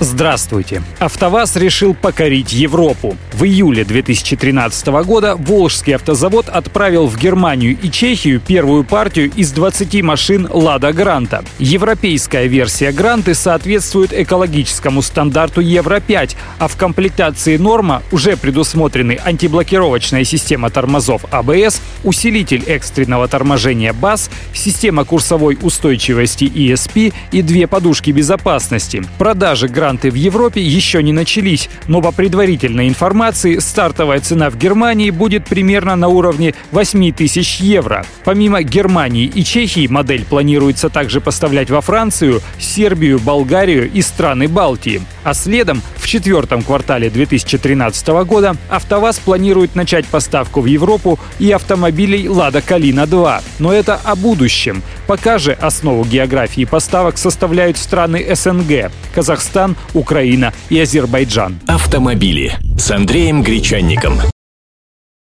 Здравствуйте. АвтоВАЗ решил покорить Европу. В июле 2013 года Волжский автозавод отправил в Германию и Чехию первую партию из 20 машин «Лада Гранта». Европейская версия Гранты соответствует экологическому стандарту Евро-5, а в комплектации норма уже предусмотрены антиблокировочная система тормозов АБС, усилитель экстренного торможения БАС, система курсовой устойчивости ESP и две подушки безопасности. Продажи Гранты гранты в Европе еще не начались, но по предварительной информации стартовая цена в Германии будет примерно на уровне 8 тысяч евро. Помимо Германии и Чехии модель планируется также поставлять во Францию, Сербию, Болгарию и страны Балтии. А следом, в четвертом квартале 2013 года, АвтоВАЗ планирует начать поставку в Европу и автомобилей «Лада Калина-2». Но это о будущем. Пока же основу географии поставок составляют страны СНГ – Казахстан, Украина и Азербайджан. Автомобили с Андреем Гречанником.